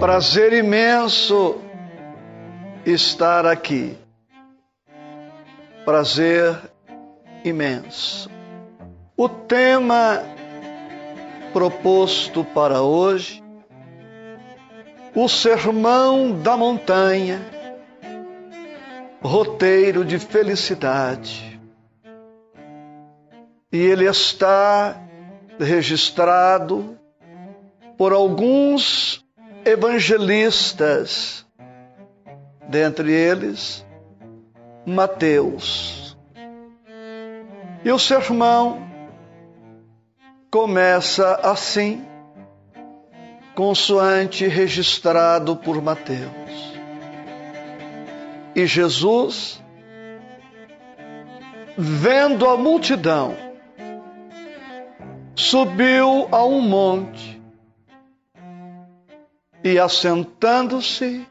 Prazer imenso estar aqui. Prazer imenso. O tema proposto para hoje, o Sermão da Montanha, roteiro de felicidade. E ele está registrado por alguns evangelistas, dentre eles Mateus. E o sermão começa assim, consoante registrado por Mateus. E Jesus, vendo a multidão, subiu a um monte e, assentando-se,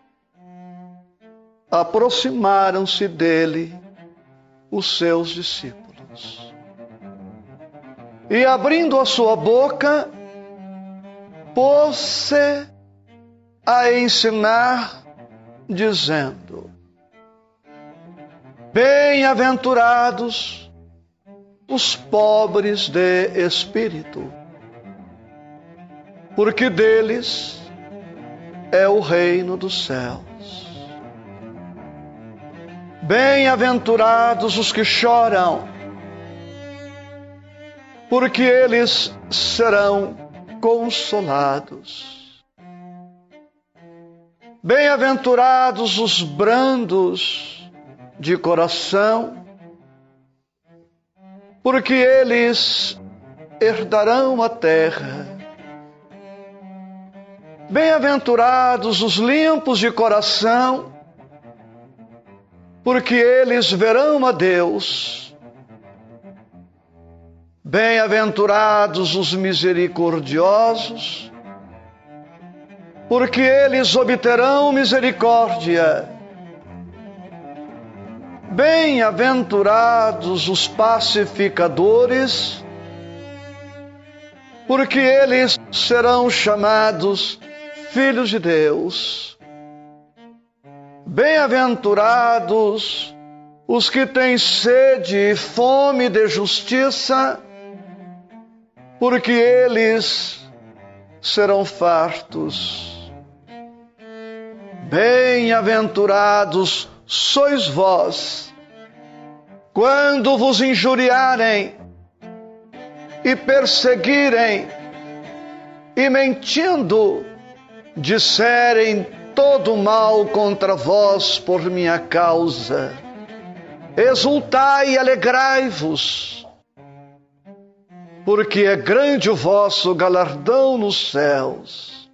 aproximaram-se dele os seus discípulos. E abrindo a sua boca, pôs-se a ensinar, dizendo: Bem-aventurados os pobres de espírito, porque deles é o reino dos céus. Bem-aventurados os que choram, porque eles serão consolados. Bem-aventurados os brandos de coração, porque eles herdarão a terra. Bem-aventurados os limpos de coração, porque eles verão a Deus. Bem-aventurados os misericordiosos, porque eles obterão misericórdia. Bem-aventurados os pacificadores, porque eles serão chamados filhos de Deus. Bem-aventurados os que têm sede e fome de justiça, porque eles serão fartos. Bem-aventurados sois vós, quando vos injuriarem e perseguirem e mentindo disserem todo mal contra vós por minha causa. Exultai e alegrai-vos, porque é grande o vosso galardão nos céus.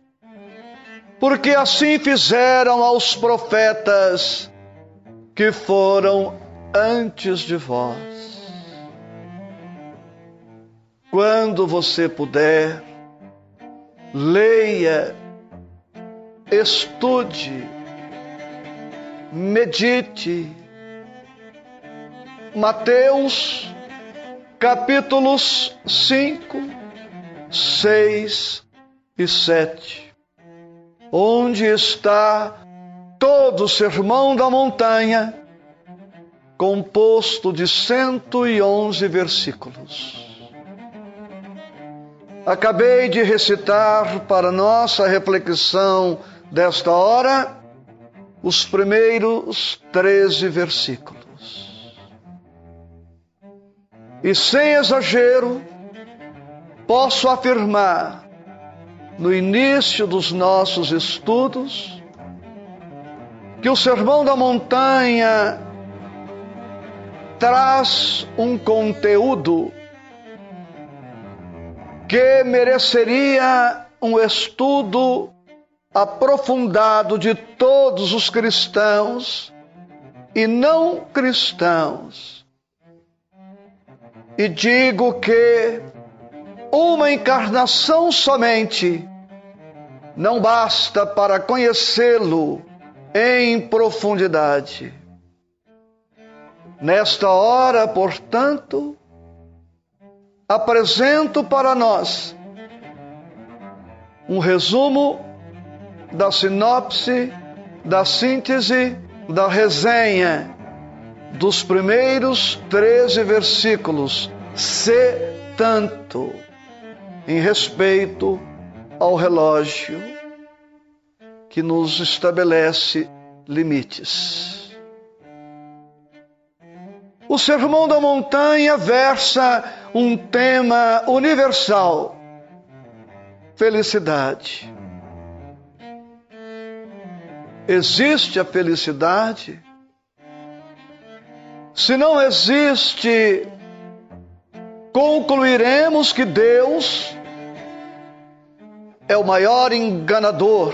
Porque assim fizeram aos profetas que foram antes de vós. Quando você puder, leia, estude, medite. Mateus, capítulos 5, 6 e 7, onde está todo o sermão da montanha, composto de 111 versículos. Acabei de recitar para nossa reflexão desta hora os primeiros 13 versículos. E sem exagero, posso afirmar, no início dos nossos estudos, que o Sermão da Montanha traz um conteúdo que mereceria um estudo aprofundado de todos os cristãos e não cristãos. E digo que uma encarnação somente não basta para conhecê-lo em profundidade. Nesta hora, portanto, apresento para nós um resumo da sinopse, da síntese, da resenha dos primeiros 13 versículos, se tanto em respeito ao relógio que nos estabelece limites. O Sermão da Montanha versa um tema universal: felicidade. Existe a felicidade? Se não existe, concluiremos que Deus é o maior enganador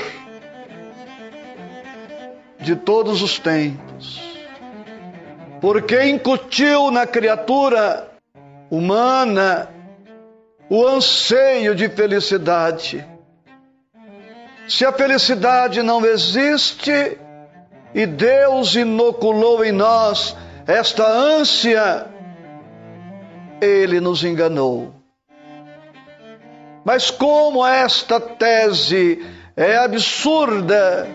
de todos os tempos, porque incutiu na criatura humana o anseio de felicidade. Se a felicidade não existe e Deus inoculou em nós esta ânsia, ele nos enganou. Mas como esta tese é absurda,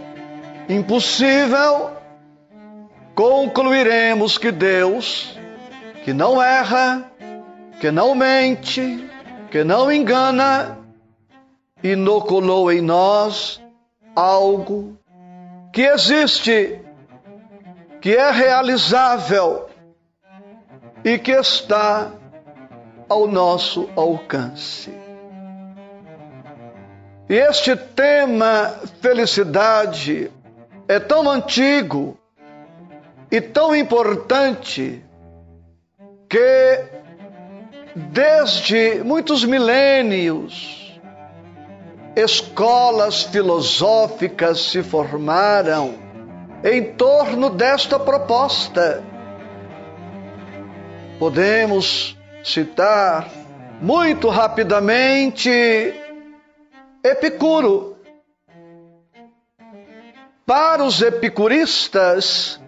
impossível, concluiremos que Deus, que não erra, que não mente, que não engana, inoculou em nós algo que existe, que é realizável e que está ao nosso alcance. E este tema felicidade é tão antigo e tão importante que desde muitos milênios escolas filosóficas se formaram em torno desta proposta. Podemos citar muito rapidamente Epicuro. Para os epicuristas,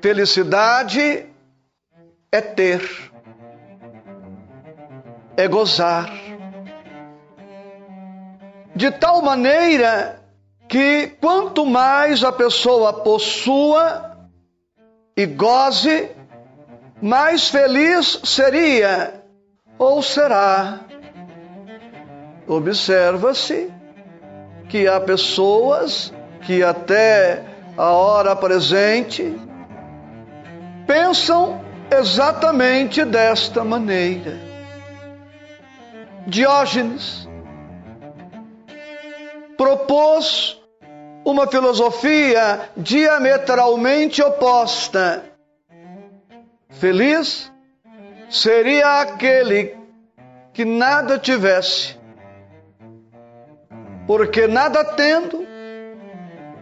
felicidade é ter, é gozar. De tal maneira que quanto mais a pessoa possua e goze, mais feliz seria ou será. Observa-se que há pessoas que até a hora presente pensam exatamente desta maneira. Diógenes propôs uma filosofia diametralmente oposta. Feliz seria aquele que nada tivesse, porque nada tendo,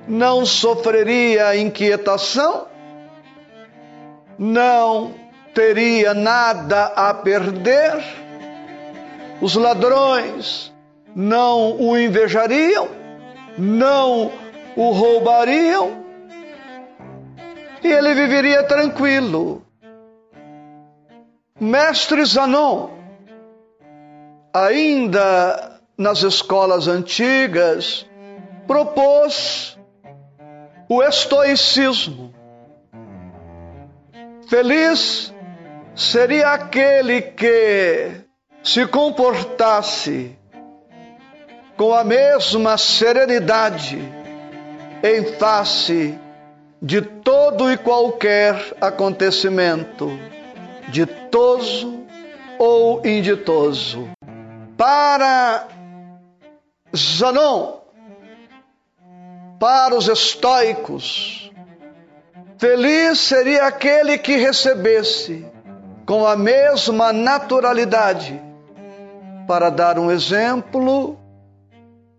não sofreria inquietação, não teria nada a perder, os ladrões não o invejariam, não o roubariam, e ele viveria tranquilo. Mestre Zanon, ainda nas escolas antigas, propôs o estoicismo. Feliz seria aquele que se comportasse com a mesma serenidade em face de todo e qualquer acontecimento, ditoso ou inditoso. Para Zanon, para os estoicos, feliz seria aquele que recebesse com a mesma naturalidade, para dar um exemplo,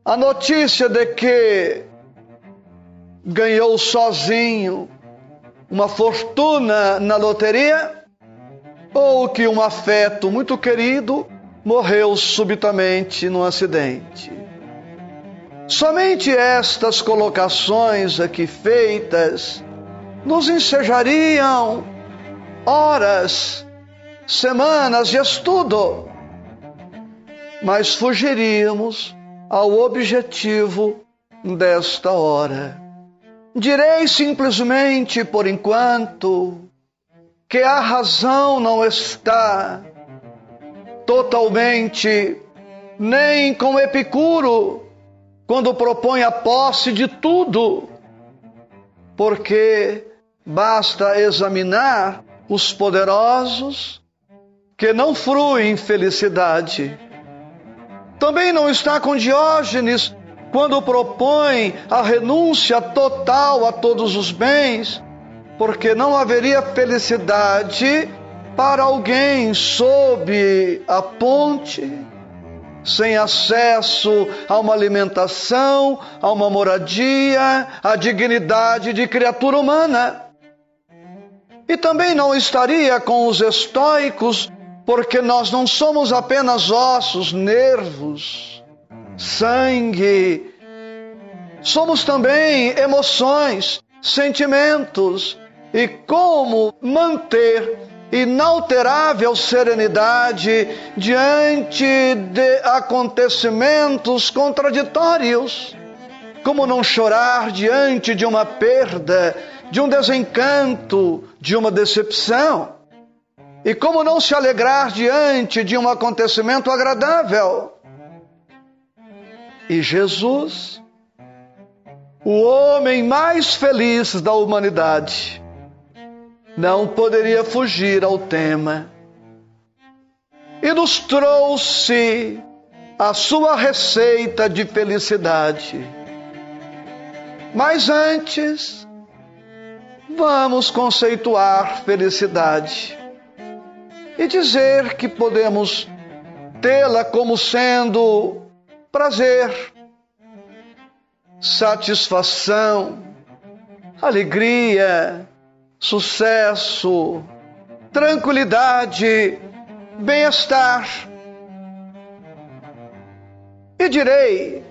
a notícia de que ganhou sozinho uma fortuna na loteria ou que um afeto muito querido morreu subitamente num acidente. Somente estas colocações aqui feitas nos ensejariam horas, semanas de estudo, mas fugiríamos ao objetivo desta hora. Direi simplesmente, por enquanto, que a razão não está totalmente nem com Epicuro quando propõe a posse de tudo, porque basta examinar os poderosos que não fruem felicidade. Também não está com Diógenes quando propõe a renúncia total a todos os bens, porque não haveria felicidade para alguém sob a ponte, sem acesso a uma alimentação, a uma moradia, a dignidade de criatura humana. E também não estaria com os estoicos, porque nós não somos apenas ossos, nervos, sangue. Somos também emoções, sentimentos. E como manter inalterável serenidade diante de acontecimentos contraditórios? Como não chorar diante de uma perda, de um desencanto, de uma decepção? E como não se alegrar diante de um acontecimento agradável? E Jesus, o homem mais feliz da humanidade, não poderia fugir ao tema e nos trouxe a sua receita de felicidade. Mas antes, vamos conceituar felicidade e dizer que podemos tê-la como sendo prazer, satisfação, alegria, sucesso, tranquilidade, bem-estar. E direi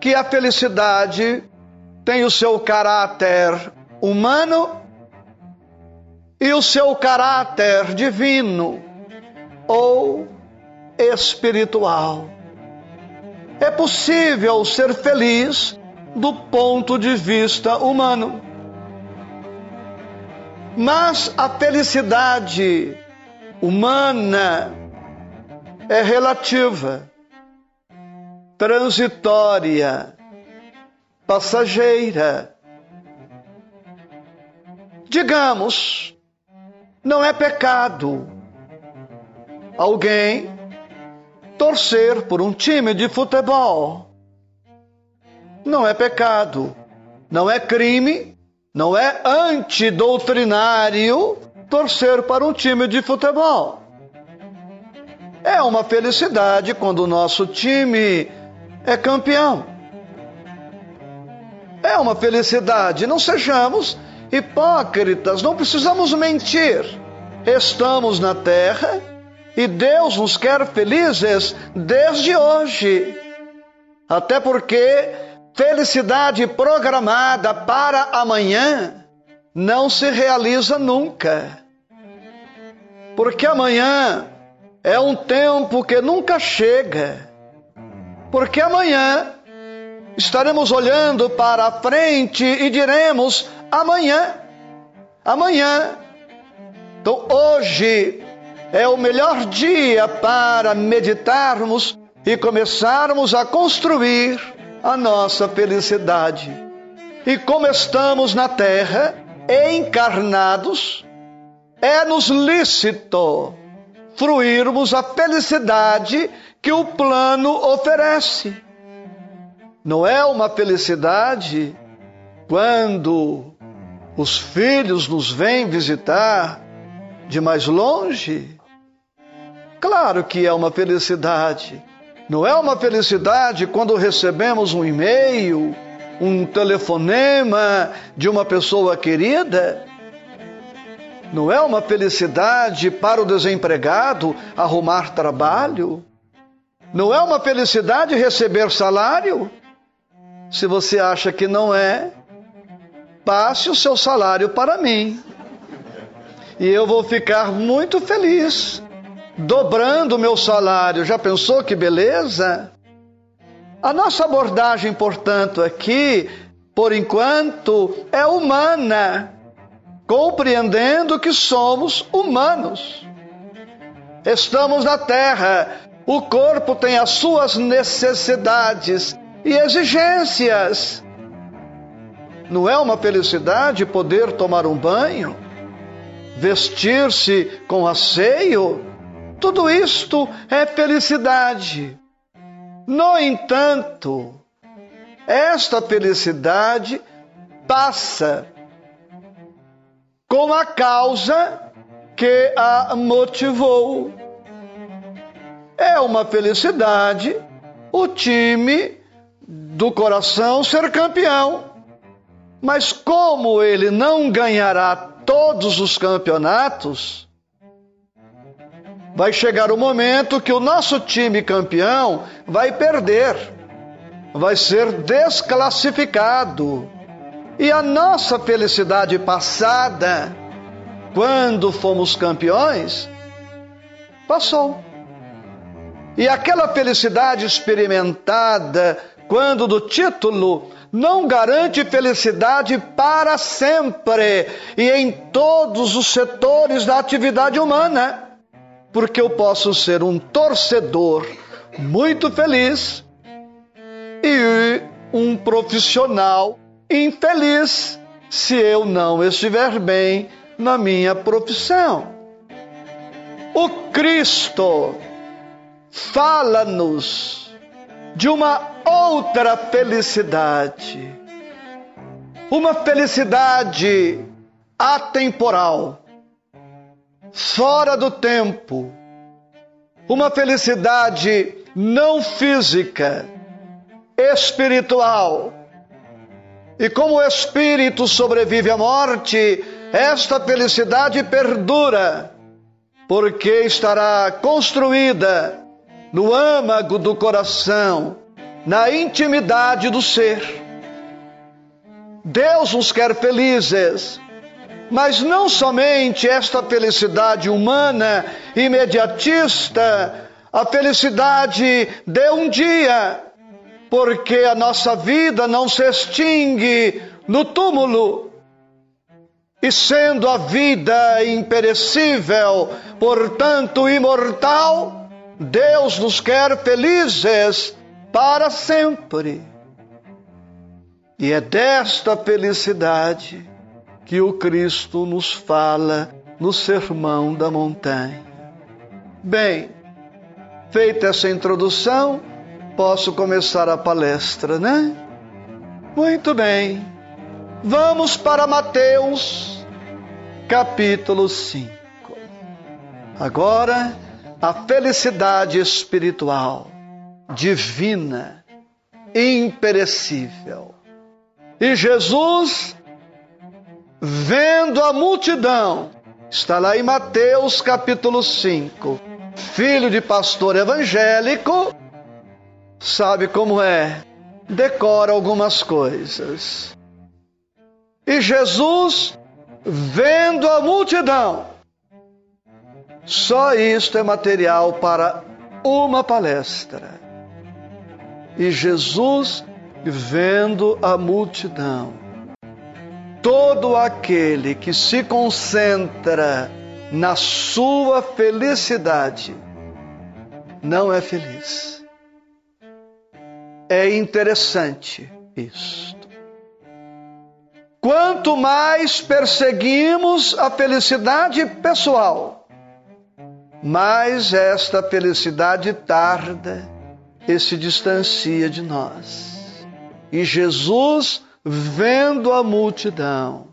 que a felicidade tem o seu caráter humano e o seu caráter divino ou espiritual. É possível ser feliz do ponto de vista humano. Mas a felicidade humana é relativa, transitória, passageira. Digamos, não é pecado alguém torcer por um time de futebol. Não é pecado, não é crime não é antidoutrinário torcer para um time de futebol. É uma felicidade quando o nosso time é campeão. É uma felicidade. Não sejamos hipócritas, não precisamos mentir. Estamos na terra e Deus nos quer felizes desde hoje. Até porque Felicidade programada para amanhã não se realiza nunca. Porque amanhã é um tempo que nunca chega. Porque amanhã estaremos olhando para a frente e diremos: amanhã, amanhã. Então hoje é o melhor dia para meditarmos e começarmos a construir a nossa felicidade. E como estamos na terra, encarnados, é-nos lícito fruirmos a felicidade que o plano oferece. Não é uma felicidade quando os filhos nos vêm visitar de mais longe? Claro que é uma felicidade não é uma felicidade quando recebemos um e-mail, um telefonema de uma pessoa querida? Não é uma felicidade para o desempregado arrumar trabalho? Não é uma felicidade receber salário? Se você acha que não é, passe o seu salário para mim. E eu vou ficar muito feliz dobrando o meu salário. Já pensou que beleza? A nossa abordagem, portanto, aqui, por enquanto, é humana, compreendendo que somos humanos. Estamos na terra, o corpo tem as suas necessidades e exigências. Não é uma felicidade poder tomar um banho, vestir-se com asseio? Tudo isto é felicidade. No entanto, esta felicidade passa com a causa que a motivou. É uma felicidade o time do coração ser campeão. Mas como ele não ganhará todos os campeonatos, vai chegar o momento que o nosso time campeão vai perder, vai ser desclassificado. E a nossa felicidade passada, quando fomos campeões, passou. E aquela felicidade experimentada quando do título não garante felicidade para sempre e em todos os setores da atividade humana porque eu posso ser um torcedor muito feliz e um profissional infeliz se eu não estiver bem na minha profissão. O Cristo fala-nos de uma outra felicidade, uma felicidade atemporal. Fora do tempo, uma felicidade não física, espiritual. E como o espírito sobrevive à morte, esta felicidade perdura, porque estará construída no âmago do coração, na intimidade do ser. Deus nos quer felizes mas não somente esta felicidade humana, imediatista, a felicidade de um dia, porque a nossa vida não se extingue no túmulo. E sendo a vida imperecível, portanto imortal, Deus nos quer felizes para sempre. E é desta felicidade que o Cristo nos fala no Sermão da Montanha. Bem, feita essa introdução, posso começar a palestra, né? Muito bem. Vamos para Mateus, capítulo 5. Agora, a felicidade espiritual, divina, imperecível. E Jesus vendo a multidão, está lá em Mateus capítulo 5, filho de pastor evangélico, sabe como é, decora algumas coisas. E Jesus, vendo a multidão, só isto é material para uma palestra. E Jesus, vendo a multidão, todo aquele que se concentra na sua felicidade não é feliz. É interessante isto. Quanto mais perseguimos a felicidade pessoal, mais esta felicidade tarda e se distancia de nós. E Jesus vendo a multidão.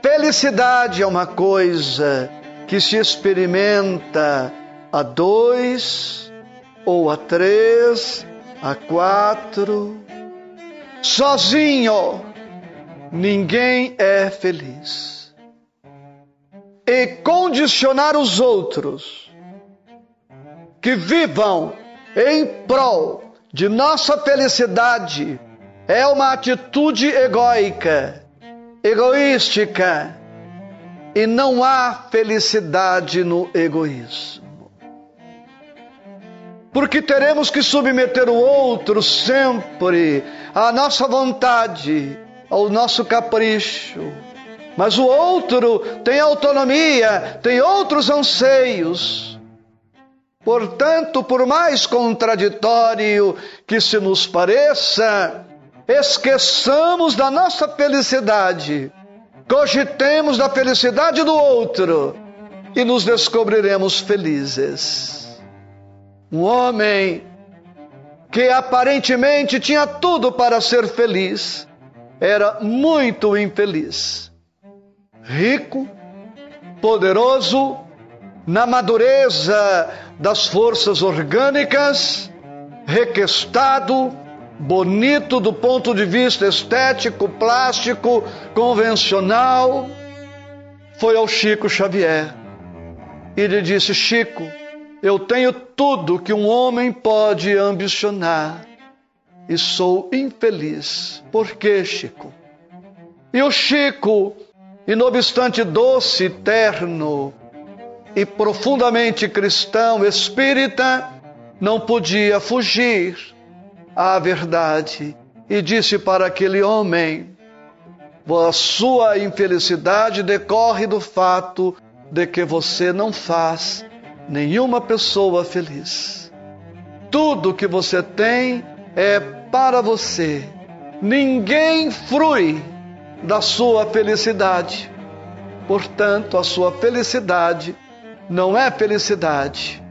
Felicidade é uma coisa que se experimenta a dois, ou a três, a quatro. Sozinho, ninguém é feliz. E condicionar os outros que vivam em prol de nossa felicidade é uma atitude egóica, egoística, e não há felicidade no egoísmo. porque teremos que submeter o outro sempre à nossa vontade, ao nosso capricho. Mas o outro tem autonomia, tem outros anseios. Portanto, por mais contraditório que se nos pareça, esqueçamos da nossa felicidade, cogitemos da felicidade do outro e nos descobriremos felizes. Um homem que aparentemente tinha tudo para ser feliz, era muito infeliz. Rico, poderoso, na madureza das forças orgânicas, requestado, bonito do ponto de vista estético, plástico, convencional, foi ao Chico Xavier e lhe disse: Chico, eu tenho tudo que um homem pode ambicionar e sou infeliz. Por quê, Chico? E o Chico, e não obstante doce, terno e profundamente cristão, espírita, não podia fugir à verdade e disse para aquele homem: a sua infelicidade decorre do fato de que você não faz nenhuma pessoa feliz. Tudo que você tem é para você. Ninguém frui da sua felicidade. Portanto, a sua felicidade não é felicidade.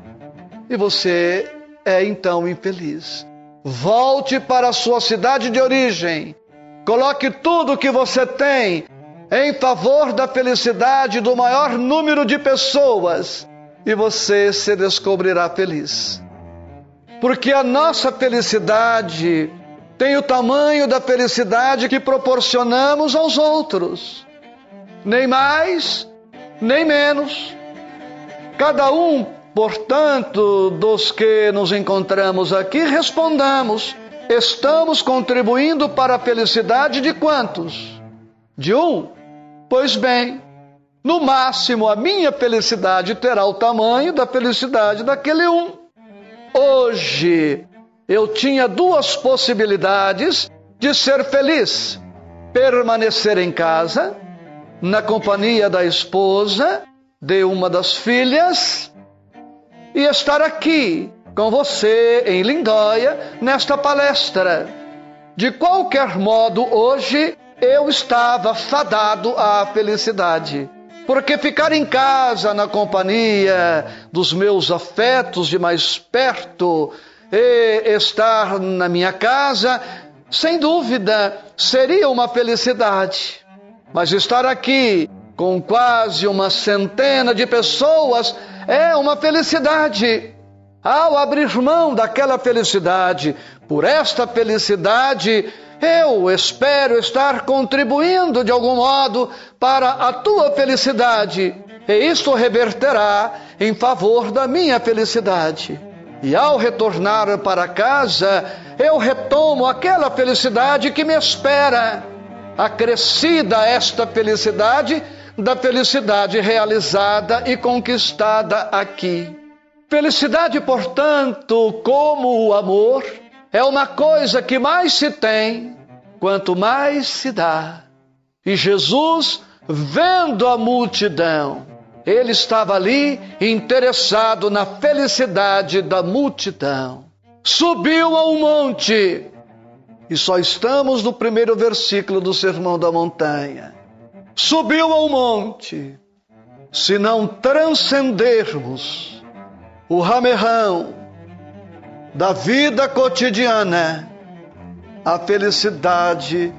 E você é então infeliz. Volte para a sua cidade de origem. Coloque tudo que você tem em favor da felicidade do maior número de pessoas e você se descobrirá feliz. Porque a nossa felicidade tem o tamanho da felicidade que proporcionamos aos outros, nem mais, nem menos. Cada um, portanto, dos que nos encontramos aqui, respondamos: estamos contribuindo para a felicidade de quantos? De um? Pois bem, no máximo, a minha felicidade terá o tamanho da felicidade daquele um. Hoje, eu tinha duas possibilidades de ser feliz: permanecer em casa, na companhia da esposa, de uma das filhas, e estar aqui com você em Lindóia nesta palestra. De qualquer modo, hoje eu estava fadado à felicidade. Porque ficar em casa na companhia dos meus afetos de mais perto e estar na minha casa, sem dúvida, seria uma felicidade. Mas estar aqui com quase uma centena de pessoas é uma felicidade. Ao abrir mão daquela felicidade por esta felicidade, eu espero estar contribuindo de algum modo para a tua felicidade, e isto reverterá em favor da minha felicidade. E ao retornar para casa, eu retomo aquela felicidade que me espera, acrescida esta felicidade da felicidade realizada e conquistada aqui. Felicidade, portanto, como o amor, é uma coisa que mais se tem, quanto mais se dá. E Jesus, vendo a multidão, ele estava ali interessado na felicidade da multidão. Subiu a um monte, e só estamos no primeiro versículo do Sermão da Montanha. Subiu ao monte, se não transcendermos o ramerrão, da vida cotidiana, a felicidade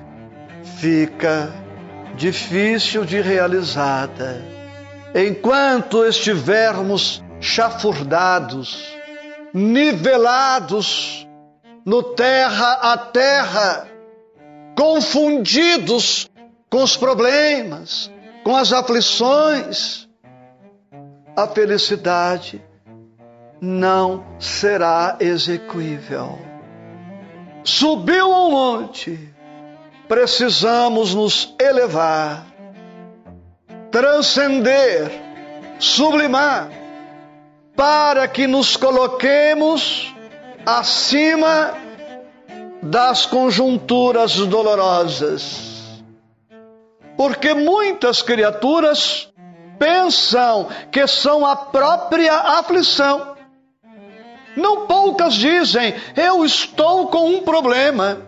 fica difícil de realizada. Enquanto estivermos chafurdados, nivelados no terra a terra, confundidos com os problemas, com as aflições, a felicidade não será execuível. Subiu ao monte, precisamos nos elevar, transcender, sublimar, para que nos coloquemos acima das conjunturas dolorosas. Porque muitas criaturas pensam que são a própria aflição. Não poucas dizem, eu estou com um problema.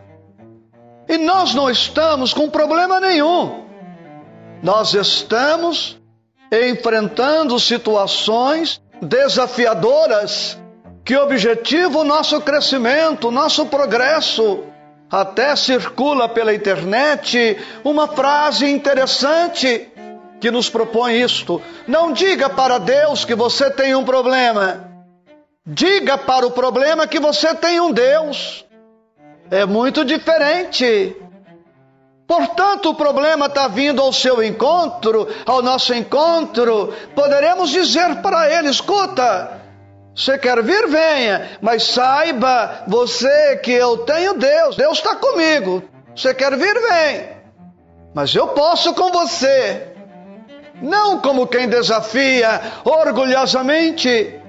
E nós não estamos com problema nenhum. Nós estamos enfrentando situações desafiadoras que objetivam o nosso crescimento, nosso progresso. Até circula pela internet uma frase interessante que nos propõe isto: não diga para Deus que você tem um problema, diga para o problema que você tem um Deus. É muito diferente. Portanto, o problema está vindo ao seu encontro, ao nosso encontro. Poderemos dizer para ele: escuta, você quer vir? Venha, mas saiba você que eu tenho Deus, Deus está comigo. Você quer vir? Vem, mas eu posso com você. Não como quem desafia orgulhosamente,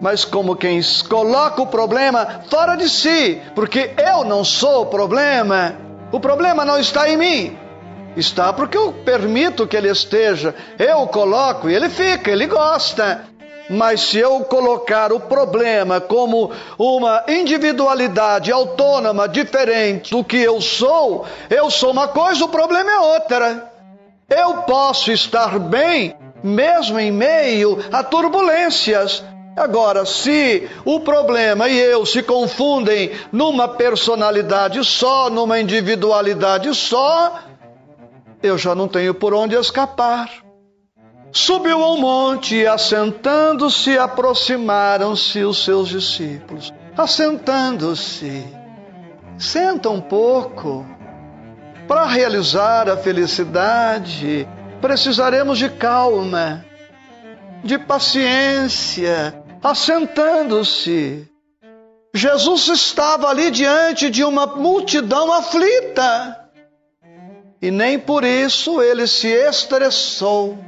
mas como quem coloca o problema fora de si, porque eu não sou o problema. O problema não está em mim. Está porque eu permito que ele esteja. Eu coloco e ele fica, ele gosta. Mas se eu colocar o problema como uma individualidade autônoma, diferente do que eu sou, eu sou uma coisa, o problema é outra. Eu posso estar bem mesmo em meio a turbulências, Agora, se o problema e eu se confundem numa personalidade só, numa individualidade só, eu já não tenho por onde escapar. Subiu ao monte e, assentando-se, aproximaram-se os seus discípulos. Assentando-se, senta um pouco. Para realizar a felicidade, precisaremos de calma, de paciência, assentando-se. Jesus estava ali diante de uma multidão aflita. E nem por isso ele se estressou,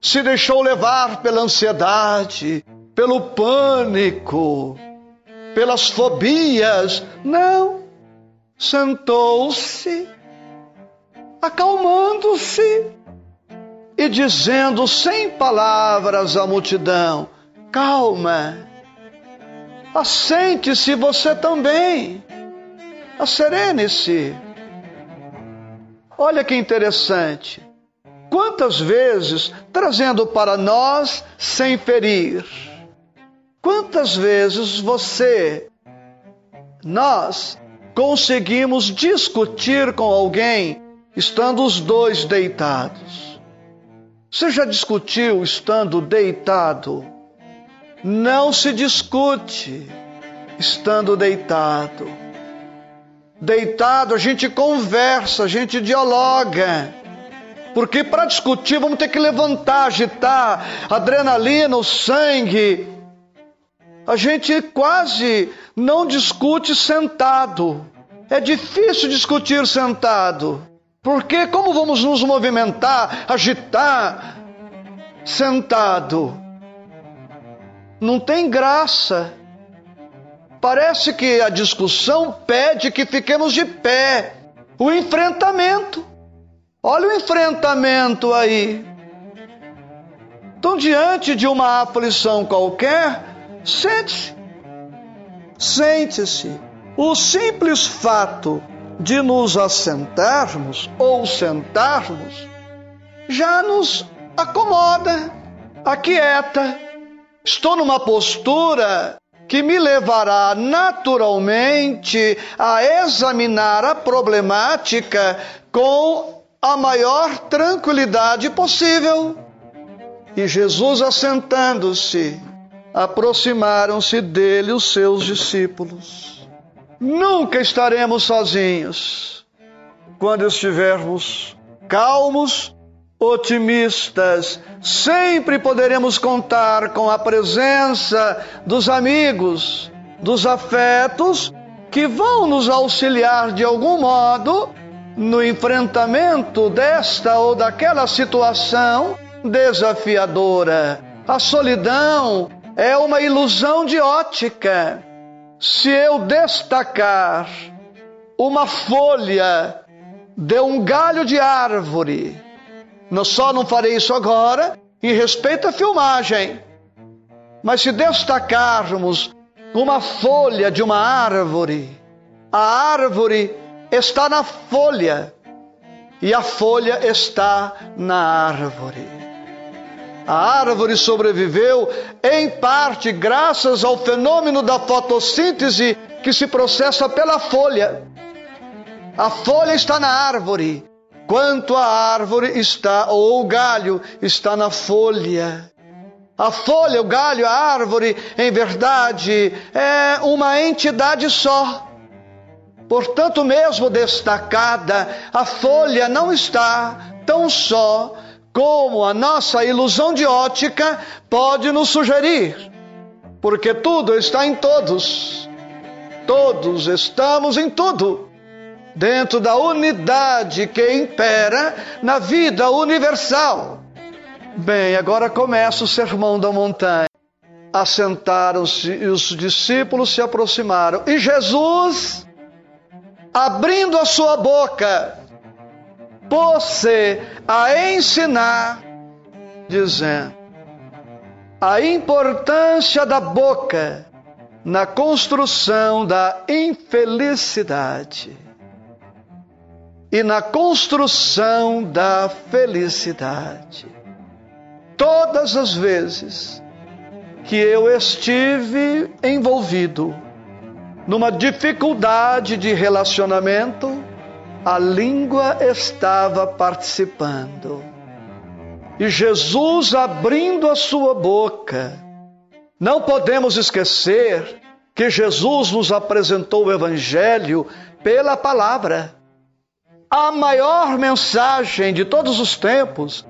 se deixou levar pela ansiedade, pelo pânico, pelas fobias. Não. Sentou-se, acalmando-se e dizendo sem palavras à multidão: calma. Assente-se você também. Acerene-se. Olha que interessante. Quantas vezes trazendo para nós sem ferir? Quantas vezes você, nós, conseguimos discutir com alguém estando os dois deitados? Você já discutiu estando deitado? Não se discute estando deitado. Deitado a gente conversa, a gente dialoga. Porque para discutir vamos ter que levantar, agitar, adrenalina, o sangue. A gente quase não discute sentado. É difícil discutir sentado. Porque como vamos nos movimentar, agitar sentado? não tem graça. Parece que a discussão pede que fiquemos de pé. O enfrentamento. Olha o enfrentamento aí. Então, diante de uma aflição qualquer, sente-se. Sente-se. O simples fato de nos assentarmos ou sentarmos já nos acomoda, aquieta Estou numa postura que me levará naturalmente a examinar a problemática com a maior tranquilidade possível. E Jesus, assentando-se, aproximaram-se dele os seus discípulos. Nunca estaremos sozinhos quando estivermos calmos otimistas. Sempre poderemos contar com a presença dos amigos, dos afetos que vão nos auxiliar de algum modo no enfrentamento desta ou daquela situação desafiadora. A solidão é uma ilusão de ótica. Se eu destacar uma folha de um galho de árvore, não só não farei isso agora, em respeito à filmagem, mas se destacarmos uma folha de uma árvore, a árvore está na folha e a folha está na árvore. A árvore sobreviveu em parte graças ao fenômeno da fotossíntese que se processa pela folha. A folha está na árvore, quanto a árvore está, ou o galho está na folha. A folha, o galho, a árvore, em verdade, é uma entidade só. Portanto, mesmo destacada, a folha não está tão só como a nossa ilusão de ótica pode nos sugerir, porque tudo está em todos. Todos estamos em tudo, dentro da unidade que impera na vida universal. Bem, agora começa o sermão da montanha. Assentaram-se e os discípulos se aproximaram. E Jesus, abrindo a sua boca, pôs-se a ensinar, dizendo: a importância da boca na construção da infelicidade e na construção da felicidade. Todas as vezes que eu estive envolvido numa dificuldade de relacionamento, a língua estava participando. E Jesus abrindo a sua boca. Não podemos esquecer que Jesus nos apresentou o Evangelho pela palavra. A maior mensagem de todos os tempos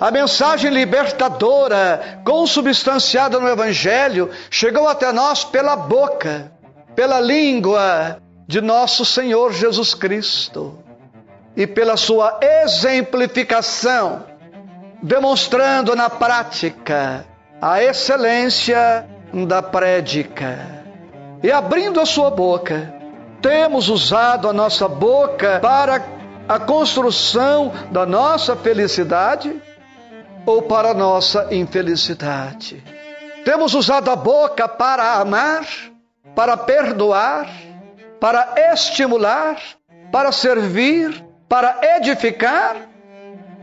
a mensagem libertadora, consubstanciada no Evangelho, chegou até nós pela boca, pela língua de nosso Senhor Jesus Cristo e pela sua exemplificação, demonstrando na prática a excelência da prédica. E abrindo a sua boca, temos usado a nossa boca para a construção da nossa felicidade ou para nossa infelicidade. Temos usado a boca para amar, para perdoar, para estimular, para servir, para edificar?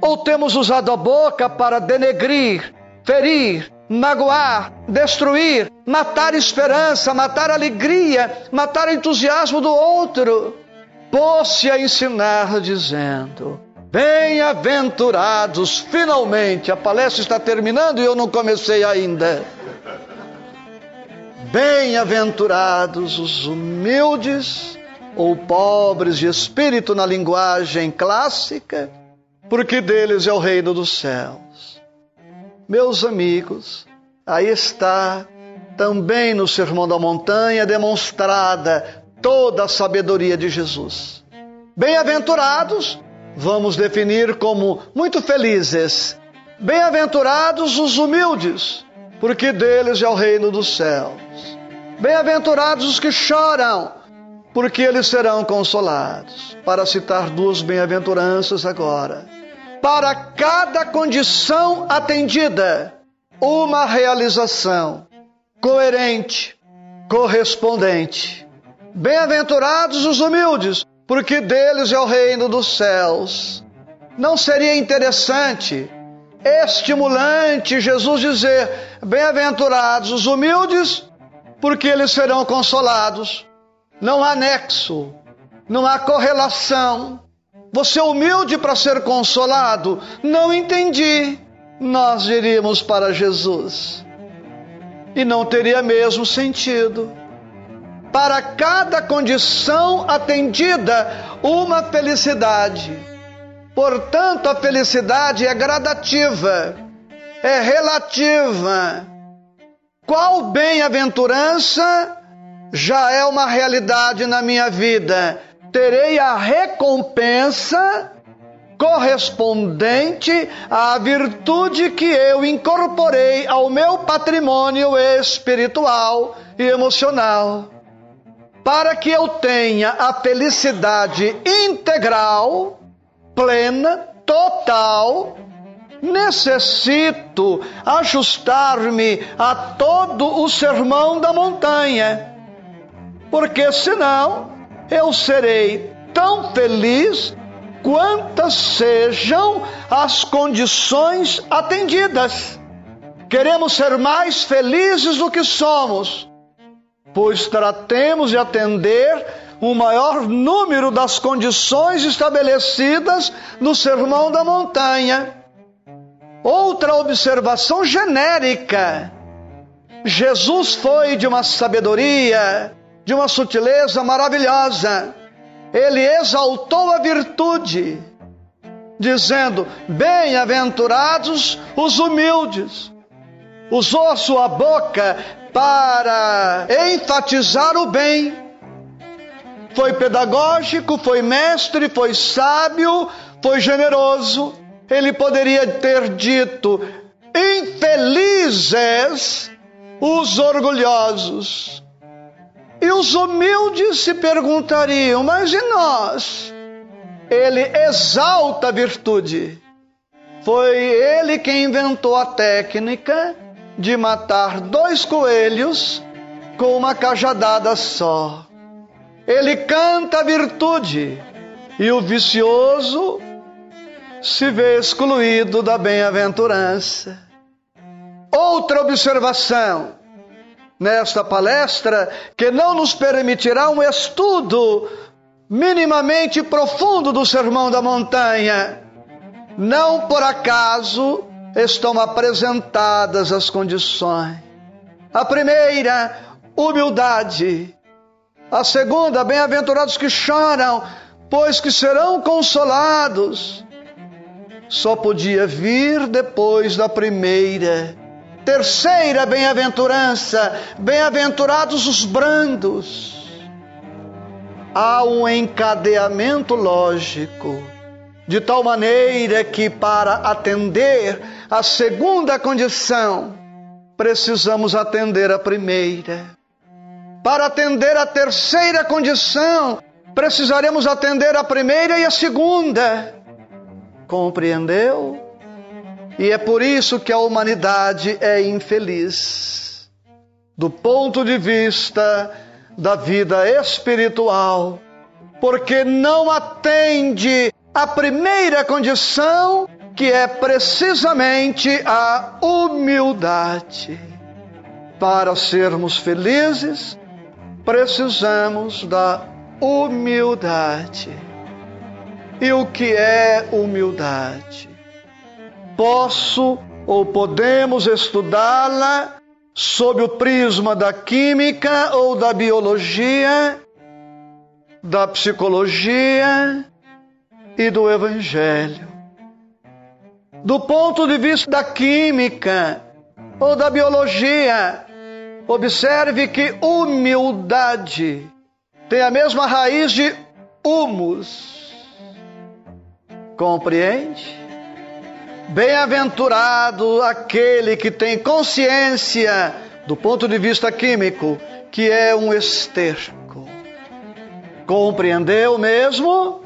Ou temos usado a boca para denegrir, ferir, magoar, destruir, matar esperança, matar alegria, matar entusiasmo do outro? Pôs-se a ensinar dizendo: Bem-aventurados, finalmente, a palestra está terminando e eu não comecei ainda. Bem-aventurados os humildes ou pobres de espírito na linguagem clássica, porque deles é o reino dos céus. Meus amigos, aí está também no Sermão da Montanha demonstrada toda a sabedoria de Jesus. Bem-aventurados vamos definir como muito felizes. Bem-aventurados os humildes, porque deles é o reino dos céus. Bem-aventurados os que choram, porque eles serão consolados. Para citar duas bem-aventuranças agora. Para cada condição atendida, uma realização coerente, correspondente. Bem-aventurados os humildes, porque deles é o reino dos céus. Não seria interessante, estimulante Jesus dizer: Bem-aventurados os humildes, porque eles serão consolados. Não há nexo, não há correlação. Você é humilde para ser consolado? Não entendi. Nós diríamos para Jesus. E não teria mesmo sentido para cada condição atendida uma felicidade. Portanto, a felicidade é gradativa, é relativa. Qual bem-aventurança já é uma realidade na minha vida? Terei a recompensa correspondente à virtude que eu incorporei ao meu patrimônio espiritual e emocional. Para que eu tenha a felicidade integral, plena, total, necessito ajustar-me a todo o sermão da montanha, porque senão eu serei tão feliz quantas sejam as condições atendidas. Queremos ser mais felizes do que somos, pois tratemos de atender o maior número das condições estabelecidas no Sermão da Montanha. Outra observação genérica. Jesus foi de uma sabedoria, de uma sutileza maravilhosa. Ele exaltou a virtude, dizendo: Bem-aventurados os humildes. Usou a sua boca para enfatizar o bem. Foi pedagógico, foi mestre, foi sábio, foi generoso ele poderia ter dito: infelizes os orgulhosos. E os humildes se perguntariam: mas e nós? Ele exalta a virtude. Foi ele quem inventou a técnica de matar dois coelhos com uma cajadada só. Ele canta a virtude e o vicioso se vê excluído da bem-aventurança. Outra observação nesta palestra que não nos permitirá um estudo minimamente profundo do Sermão da Montanha. Não por acaso estão apresentadas as condições. A primeira, humildade. A segunda, bem-aventurados que choram, pois que serão consolados só podia vir depois da primeira. Terceira bem-aventurança: bem-aventurados os brandos. Há um encadeamento lógico, de tal maneira que, para atender a segunda condição, precisamos atender a primeira. Para atender a terceira condição, precisaremos atender a primeira e a segunda. Compreendeu? E é por isso que a humanidade é infeliz. Do ponto de vista da vida espiritual, porque não atende à primeira condição, que é precisamente a humildade. Para sermos felizes, precisamos da humildade. E o que é humildade? Posso ou podemos estudá-la sob o prisma da química ou da biologia, da psicologia e do evangelho. Do ponto de vista da química ou da biologia, observe que humildade tem a mesma raiz de humus Compreende? Bem-aventurado aquele que tem consciência do ponto de vista químico que é um esterco. Compreendeu mesmo?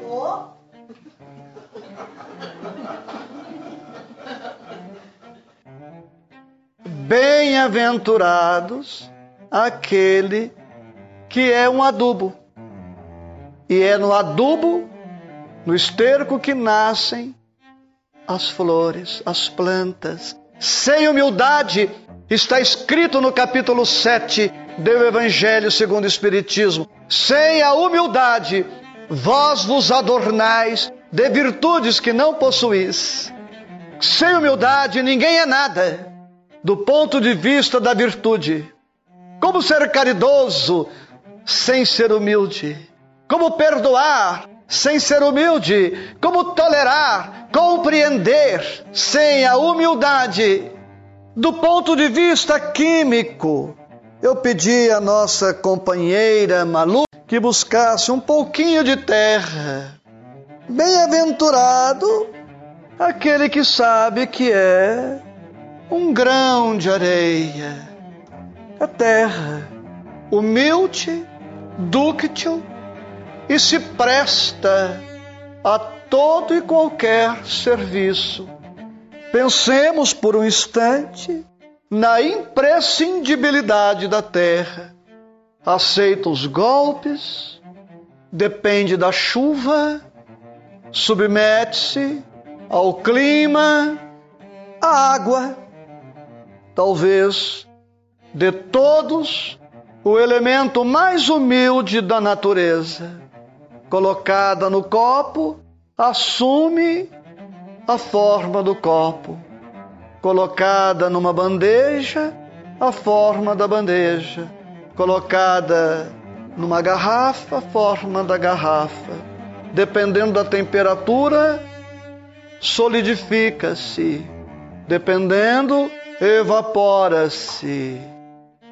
Bem-aventurados aquele que é um adubo. E é no adubo no esterco que nascem as flores, as plantas. Sem humildade, está escrito no capítulo 7 do Evangelho segundo o Espiritismo. Sem a humildade, vós vos adornais de virtudes que não possuís. Sem humildade, ninguém é nada, do ponto de vista da virtude. Como ser caridoso sem ser humilde? Como perdoar sem ser humilde? Como tolerar, compreender sem a humildade? Do ponto de vista químico, eu pedi à nossa companheira Malu que buscasse um pouquinho de terra Bem-aventurado aquele que sabe que é um grão de areia. A terra, humilde, dúctil e se presta a todo e qualquer serviço. Pensemos por um instante na imprescindibilidade da terra. Aceita os golpes, depende da chuva, submete-se ao clima, à água. Talvez de todos o elemento mais humilde da natureza, colocada no copo, assume a forma do copo. Colocada numa bandeja, a forma da bandeja. Colocada numa garrafa, a forma da garrafa. Dependendo da temperatura, solidifica-se. Dependendo, evapora-se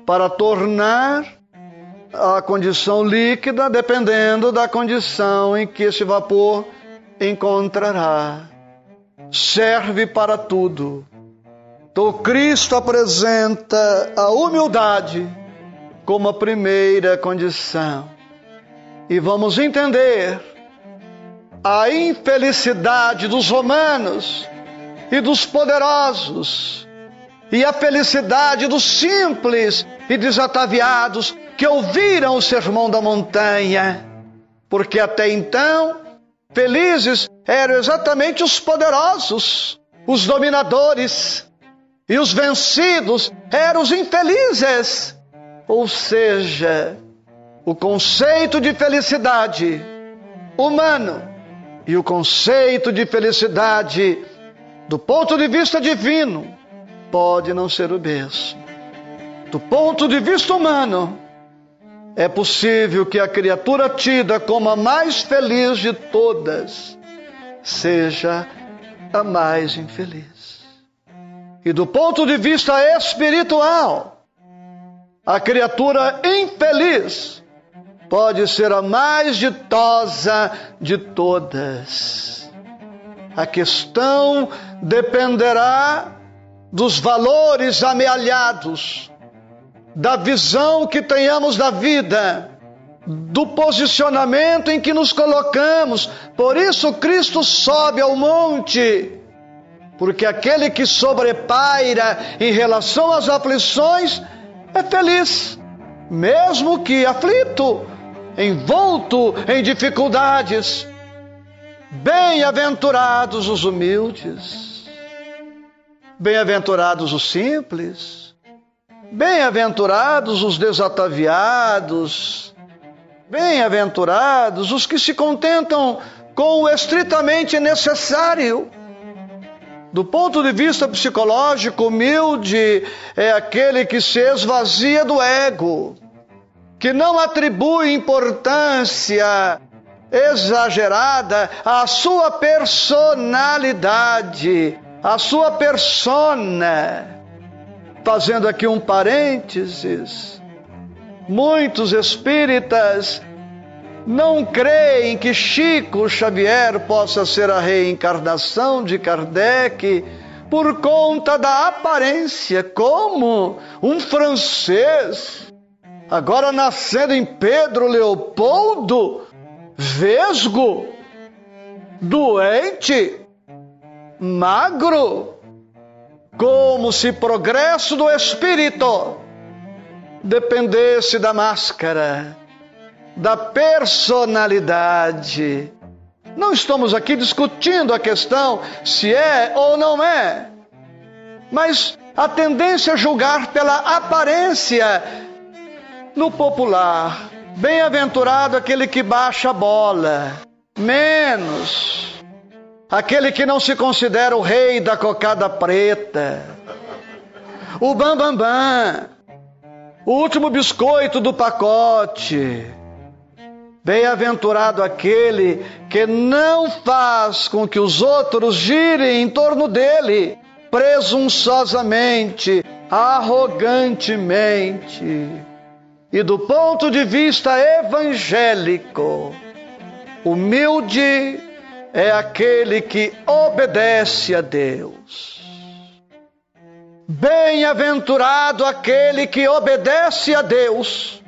para tornar a condição líquida, dependendo da condição em que esse vapor encontrará. Serve para tudo. Então, Cristo apresenta a humildade como a primeira condição. E vamos entender a infelicidade dos romanos e dos poderosos e a felicidade dos simples e desataviados que ouviram o sermão da montanha, porque até então felizes eram exatamente os poderosos, os dominadores, e os vencidos eram os infelizes. Ou seja, o conceito de felicidade humano e o conceito de felicidade do ponto de vista divino pode não ser o mesmo. Do ponto de vista humano, é possível que a criatura tida como a mais feliz de todas seja a mais infeliz. E do ponto de vista espiritual, a criatura infeliz pode ser a mais ditosa de todas. A questão dependerá dos valores amealhados, da visão que tenhamos da vida, do posicionamento em que nos colocamos. Por isso Cristo sobe ao monte, porque aquele que sobrepaira em relação às aflições é feliz, mesmo que aflito, envolto em dificuldades. Bem-aventurados os humildes Bem-aventurados os simples, bem-aventurados os desataviados, bem-aventurados os que se contentam com o estritamente necessário. Do ponto de vista psicológico, humilde é aquele que se esvazia do ego, que não atribui importância exagerada à sua personalidade a sua persona. Fazendo aqui um parênteses, muitos espíritas não creem que Chico Xavier possa ser a reencarnação de Kardec por conta da aparência, como um francês, agora nascendo em Pedro Leopoldo, vesgo, doente, magro, como se progresso do espírito dependesse da máscara, da personalidade. Não estamos aqui discutindo a questão se é ou não é, mas a tendência a julgar pela aparência no popular. Bem-aventurado aquele que baixa a bola, menos aquele que não se considera o rei da cocada preta, o bambambam, bam, bam, o último biscoito do pacote. Bem-aventurado aquele que não faz com que os outros girem em torno dele, presunçosamente, arrogantemente. E do ponto de vista evangélico, humilde é aquele que obedece a Deus. Bem-aventurado aquele que obedece a Deus.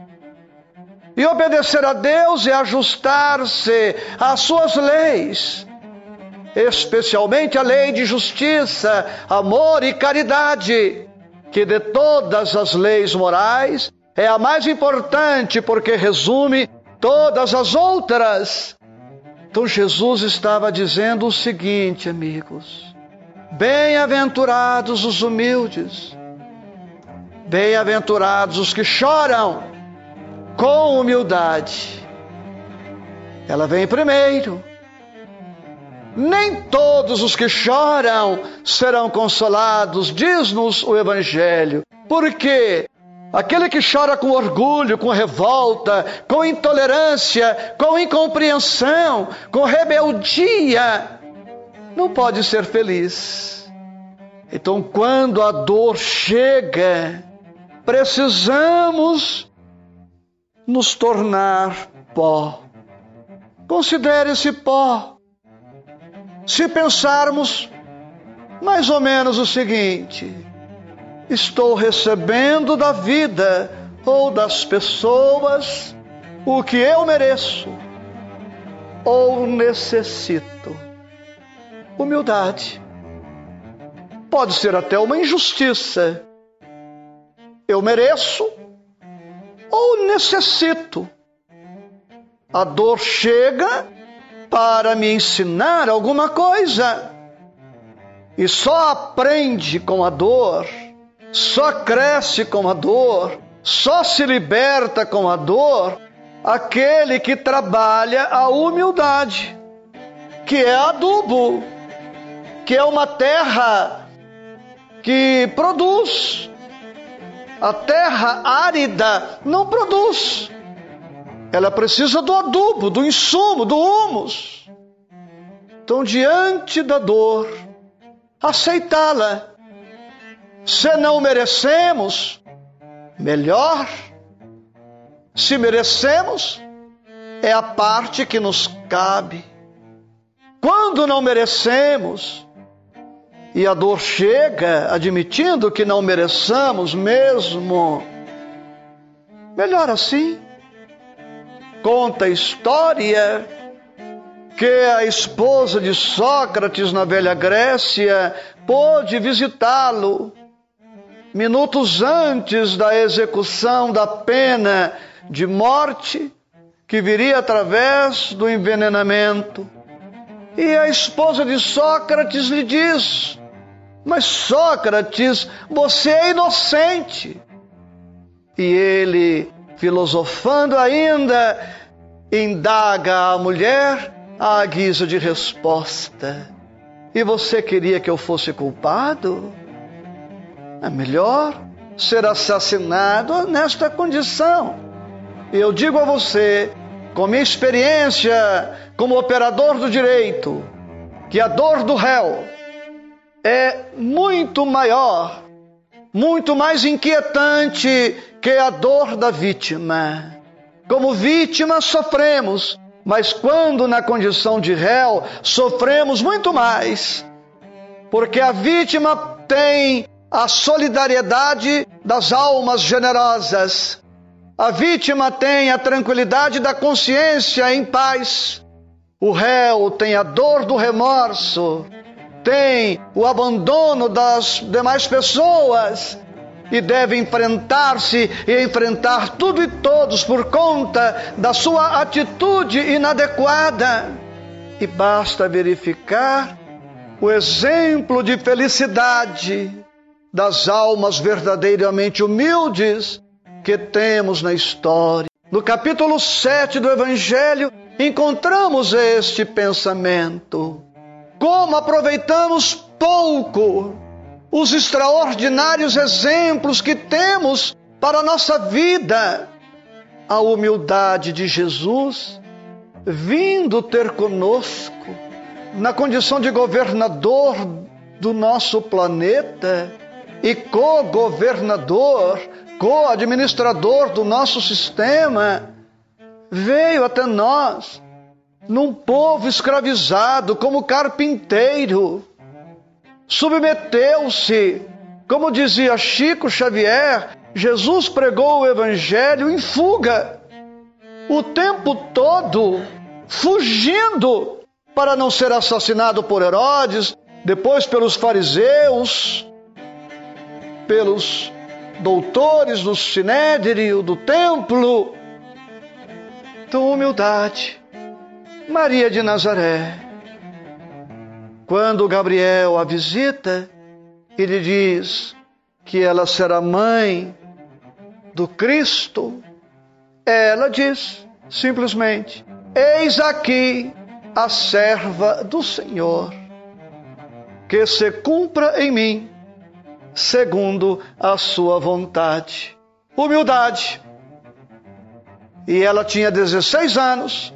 E obedecer a Deus é ajustar-se às suas leis, especialmente a lei de justiça, amor e caridade, que de todas as leis morais é a mais importante porque resume todas as outras. Então Jesus estava dizendo o seguinte, amigos: Bem-aventurados os humildes, bem-aventurados os que choram com humildade. Ela vem primeiro. Nem todos os que choram serão consolados, diz-nos o Evangelho. Por quê? Aquele que chora com orgulho, com revolta, com intolerância, com incompreensão, com rebeldia, não pode ser feliz. Então, quando a dor chega, precisamos nos tornar pó. Considere esse pó. Se pensarmos mais ou menos o seguinte: estou recebendo da vida ou das pessoas o que eu mereço ou necessito. Humildade. Pode ser até uma injustiça. Eu mereço ou necessito. A dor chega para me ensinar alguma coisa. E só aprende com a dor só cresce com a dor, só se liberta com a dor aquele que trabalha a humildade, que é adubo, que é uma terra que produz. A terra árida não produz. Ela precisa do adubo, do insumo, do humus. Então, diante da dor, aceitá-la se não merecemos, melhor. Se merecemos, é a parte que nos cabe. Quando não merecemos, e a dor chega admitindo que não mereçamos mesmo, melhor assim. Conta a história que a esposa de Sócrates na velha Grécia pôde visitá-lo minutos antes da execução da pena de morte que viria através do envenenamento. E a esposa de Sócrates lhe diz: Mas Sócrates, você é inocente. E ele, filosofando ainda, indaga a mulher à guisa de resposta: E você queria que eu fosse culpado? É melhor ser assassinado nesta condição. Eu digo a você, com minha experiência como operador do direito, que a dor do réu é muito maior, muito mais inquietante que a dor da vítima. Como vítima sofremos, mas quando na condição de réu, sofremos muito mais, porque a vítima tem a solidariedade das almas generosas. A vítima tem a tranquilidade da consciência em paz. O réu tem a dor do remorso, tem o abandono das demais pessoas e deve enfrentar-se e enfrentar tudo e todos por conta da sua atitude inadequada. E basta verificar o exemplo de felicidade das almas verdadeiramente humildes que temos na história. No capítulo 7 do Evangelho, encontramos este pensamento. Como aproveitamos pouco os extraordinários exemplos que temos para a nossa vida. A humildade de Jesus vindo ter conosco na condição de governador do nosso planeta e co-governador, co-administrador do nosso sistema, veio até nós num povo escravizado como carpinteiro. Submeteu-se, como dizia Chico Xavier, Jesus pregou o evangelho em fuga, o tempo todo fugindo para não ser assassinado por Herodes, depois pelos fariseus, pelos doutores do sinédrio, do templo. Então, humildade. Maria de Nazaré. Quando Gabriel a visita, ele diz que ela será mãe do Cristo. Ela diz simplesmente: Eis aqui a serva do Senhor, que se cumpra em mim segundo a sua vontade. Humildade. E ela tinha 16 anos,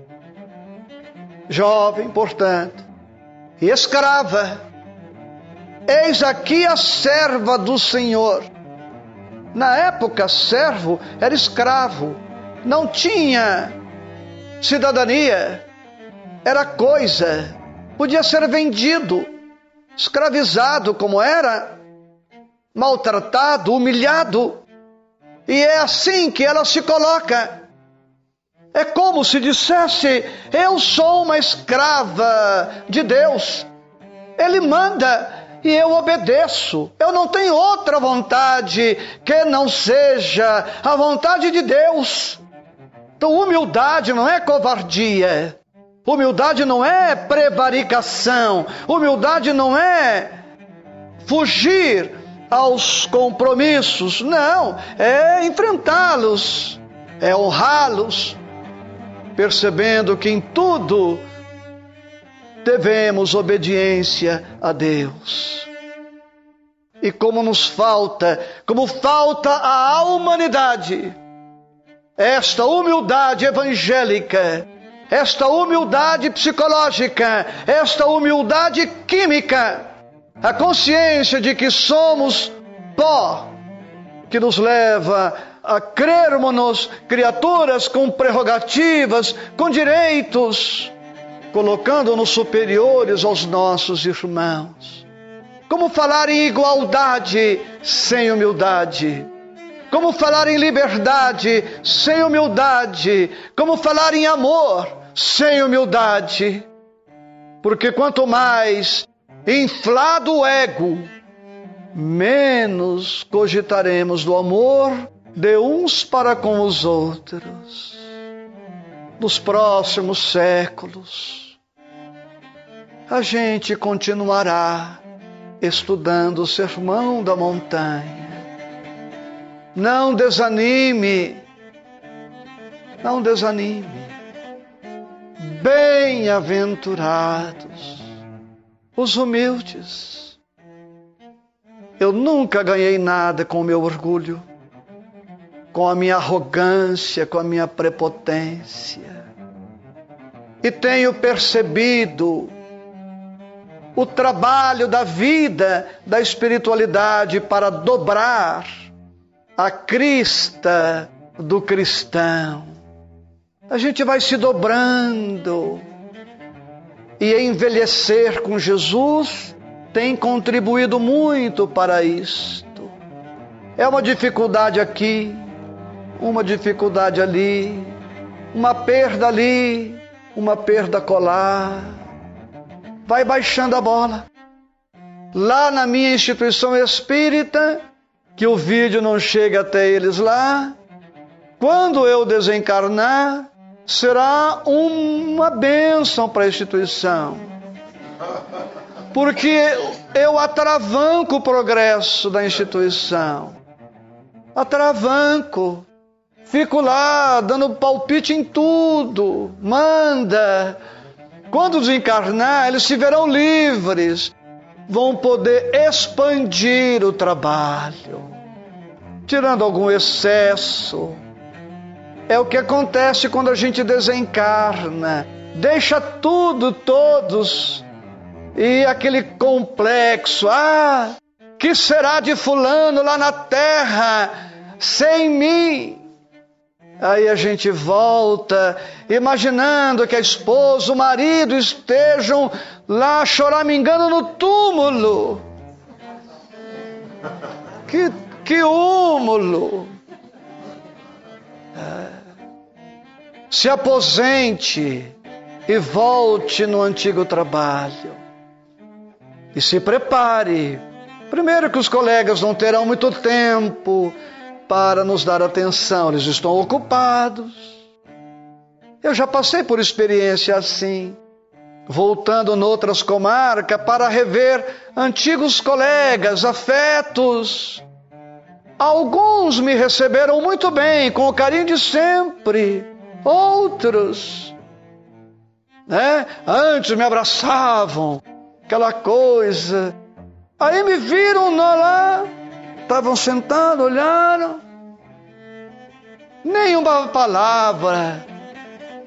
jovem, portanto, e escrava. Eis aqui a serva do Senhor. Na época, servo era escravo, não tinha cidadania, era coisa, podia ser vendido, escravizado como era, maltratado, humilhado. E é assim que ela se coloca. É como se dissesse: Eu sou uma escrava de Deus. Ele manda e eu obedeço. Eu não tenho outra vontade que não seja a vontade de Deus. Então, humildade não é covardia. Humildade não é prevaricação. Humildade não é fugir aos compromissos. Não, é enfrentá-los, é honrá-los, percebendo que em tudo devemos obediência a Deus. E como nos falta, como falta à humanidade, esta humildade evangélica, esta humildade psicológica, esta humildade química, a consciência de que somos pó, que nos leva a crermos criaturas com prerrogativas, com direitos, colocando-nos superiores aos nossos irmãos. Como falar em igualdade sem humildade? Como falar em liberdade sem humildade? Como falar em amor sem humildade? Porque quanto mais inflado o ego, menos cogitaremos do amor de uns para com os outros. Nos próximos séculos, a gente continuará estudando o sermão da montanha não desanime. Não desanime. Bem-aventurados os humildes. Eu nunca ganhei nada com o meu orgulho, com a minha arrogância, com a minha prepotência. E tenho percebido o trabalho da vida, da espiritualidade para dobrar a crista do cristão. A gente vai se dobrando e envelhecer com Jesus tem contribuído muito para isto. É uma dificuldade aqui, uma dificuldade ali, uma perda ali, uma perda colar. Vai baixando a bola. Lá na minha instituição espírita, que o vídeo não chegue até eles lá. Quando eu desencarnar, será uma bênção para a instituição. Porque eu atravanco o progresso da instituição. Atravanco. Fico lá dando palpite em tudo. Manda. Quando desencarnar, eles se verão livres vão poder expandir o trabalho, tirando algum excesso. É o que acontece quando a gente desencarna, deixa tudo, todos, e aquele complexo, ah, que será de Fulano lá na terra sem mim? Aí a gente volta, imaginando que a esposa, o marido estejam lá choramingando no túmulo. Que, que úmulo! Se aposente e volte no antigo trabalho. E se prepare. Primeiro, que os colegas não terão muito tempo para nos dar atenção, eles estão ocupados. Eu já passei por experiência assim, voltando noutras comarcas para rever antigos colegas, afetos. Alguns me receberam muito bem, com o carinho de sempre. Outros, né? Antes me abraçavam, aquela coisa. Aí me viram lá, estavam sentados, olharam. Nenhuma palavra,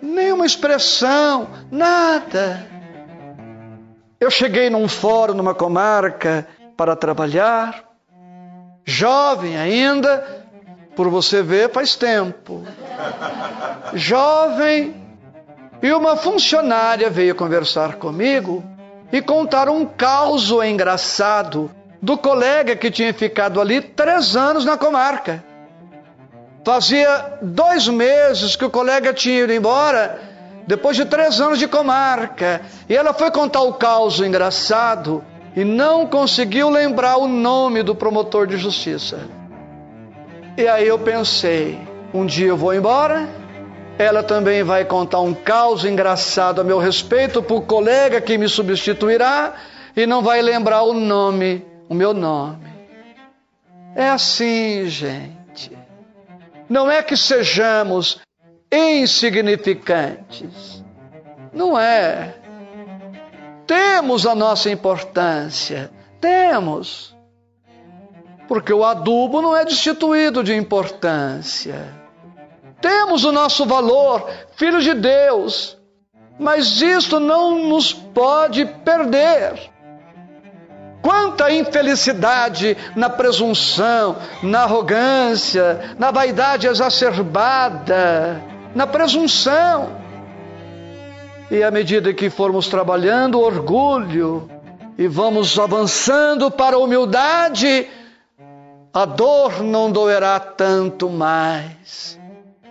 nenhuma expressão, nada. Eu cheguei num fórum, numa comarca, para trabalhar, jovem ainda, por você ver, faz tempo. Jovem, e uma funcionária veio conversar comigo e contar um caos engraçado do colega que tinha ficado ali três anos na comarca. Fazia dois meses que o colega tinha ido embora, depois de três anos de comarca. E ela foi contar o caos engraçado e não conseguiu lembrar o nome do promotor de justiça. E aí eu pensei: um dia eu vou embora, ela também vai contar um caos engraçado a meu respeito para o colega que me substituirá e não vai lembrar o nome, o meu nome. É assim, gente. Não é que sejamos insignificantes. Não é. Temos a nossa importância. Temos. Porque o adubo não é destituído de importância. Temos o nosso valor, filhos de Deus, mas isto não nos pode perder. Quanta infelicidade na presunção, na arrogância, na vaidade exacerbada, na presunção. E à medida que formos trabalhando o orgulho e vamos avançando para a humildade, a dor não doerá tanto mais.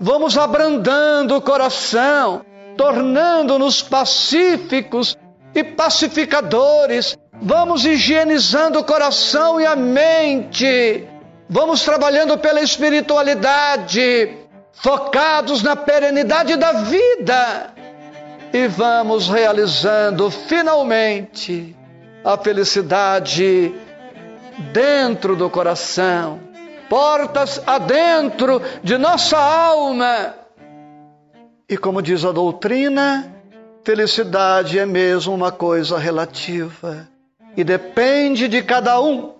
Vamos abrandando o coração, tornando-nos pacíficos e pacificadores. Vamos higienizando o coração e a mente. Vamos trabalhando pela espiritualidade, focados na perenidade da vida. E vamos realizando finalmente a felicidade dentro do coração portas adentro de nossa alma. E como diz a doutrina, felicidade é mesmo uma coisa relativa e depende de cada um.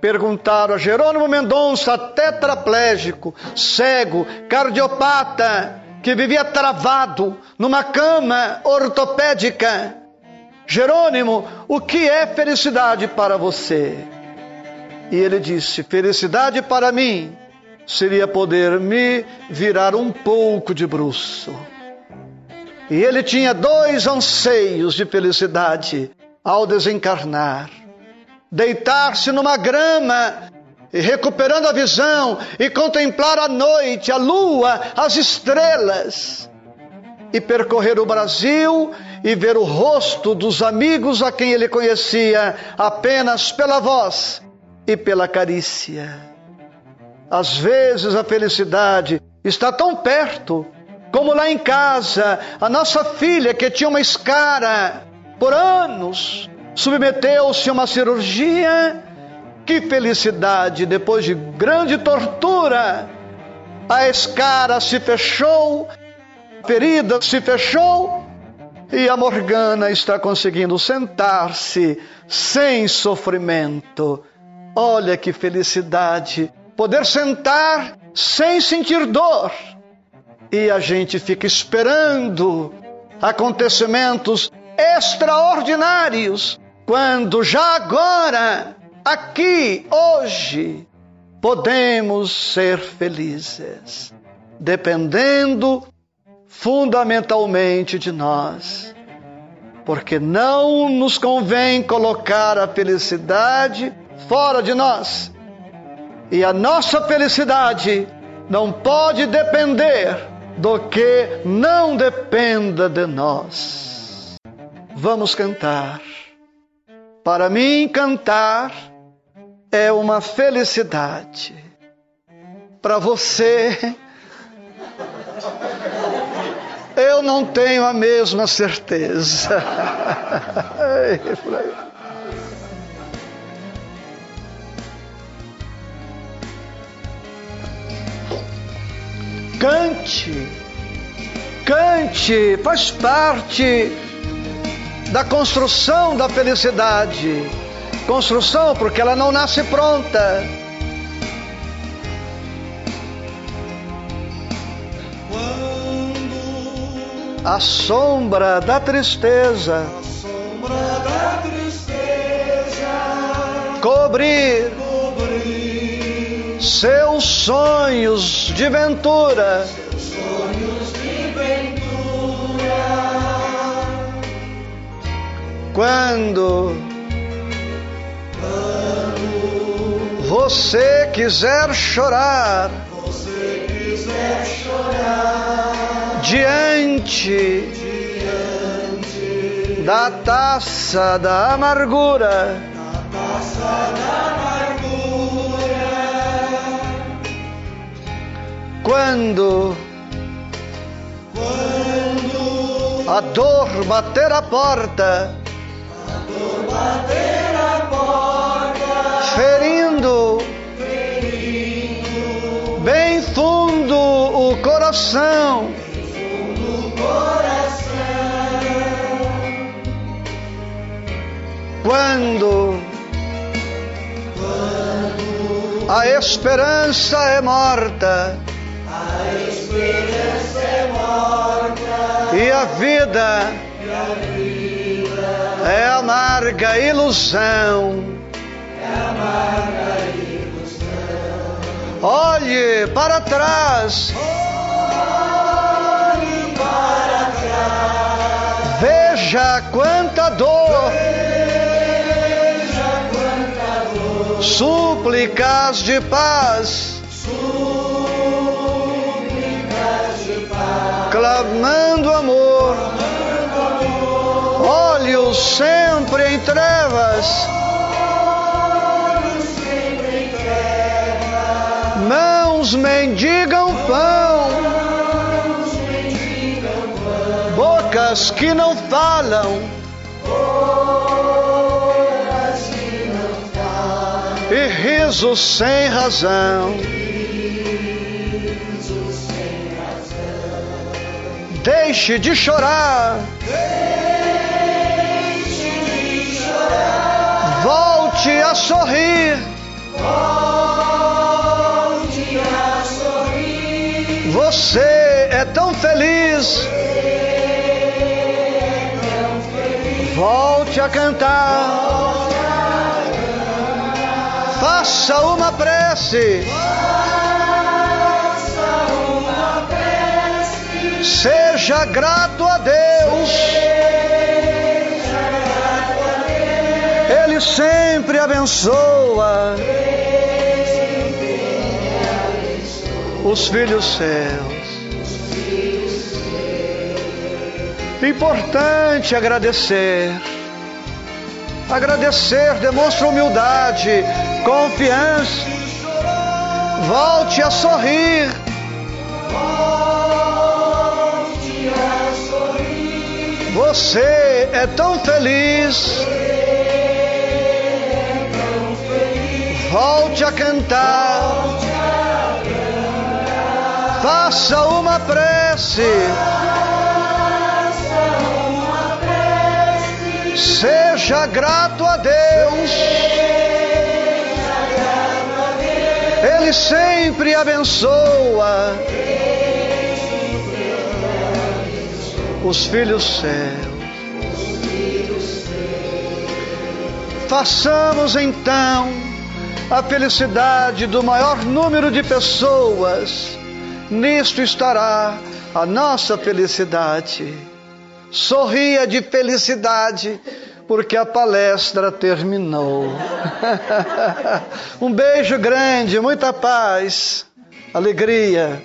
Perguntaram a Jerônimo Mendonça, tetraplégico, cego, cardiopata, que vivia travado numa cama ortopédica. Jerônimo, o que é felicidade para você? E ele disse: Felicidade para mim seria poder me virar um pouco de bruço. E ele tinha dois anseios de felicidade ao desencarnar: deitar-se numa grama e recuperando a visão e contemplar a noite, a lua, as estrelas e percorrer o Brasil e ver o rosto dos amigos a quem ele conhecia apenas pela voz e pela carícia. Às vezes a felicidade está tão perto, como lá em casa, a nossa filha que tinha uma escara por anos, submeteu-se a uma cirurgia. Que felicidade! Depois de grande tortura, a escara se fechou, a ferida se fechou e a Morgana está conseguindo sentar-se sem sofrimento Olha que felicidade poder sentar sem sentir dor. E a gente fica esperando acontecimentos extraordinários, quando já agora, aqui, hoje, podemos ser felizes, dependendo fundamentalmente de nós. Porque não nos convém colocar a felicidade fora de nós. E a nossa felicidade não pode depender do que não dependa de nós. Vamos cantar. Para mim, cantar é uma felicidade. Para você, eu não tenho a mesma certeza. Cante, cante, faz parte da construção da felicidade. Construção porque ela não nasce pronta. A sombra da tristeza, a sombra da tristeza cobrir cobrir seus sonhos de ventura. sonhos de ventura. Quando você quiser chorar Você quiser chorar diante da taça da amargura, na taça da quando Quando a dor bater a porta, bater a porta, ferindo bem fundo o coração, no coração, quando a morta a esperança é morta e a vida é amarga ilusão. Olhe para trás, Olhe para trás, veja quanta dor, veja quanta dor, súplicas de paz, clamando amor, olhos sempre em trevas, mãos mendigam pão, bocas que não falam. E risos sem razão. Deixe de chorar, Deixe de chorar, volte a sorrir. volte a sorrir. Você é tão feliz. Volte a cantar. Faça uma prece. Faça Seja grato a Deus. Ele sempre abençoa os filhos seus. Importante agradecer. Agradecer demonstra humildade, confiança. Volte a sorrir. Você é tão feliz. Volte a cantar. Faça uma prece. Seja grato a Deus. Ele sempre abençoa os filhos seus. Façamos então a felicidade do maior número de pessoas. Nisto estará a nossa felicidade. Sorria de felicidade, porque a palestra terminou. um beijo grande, muita paz, alegria.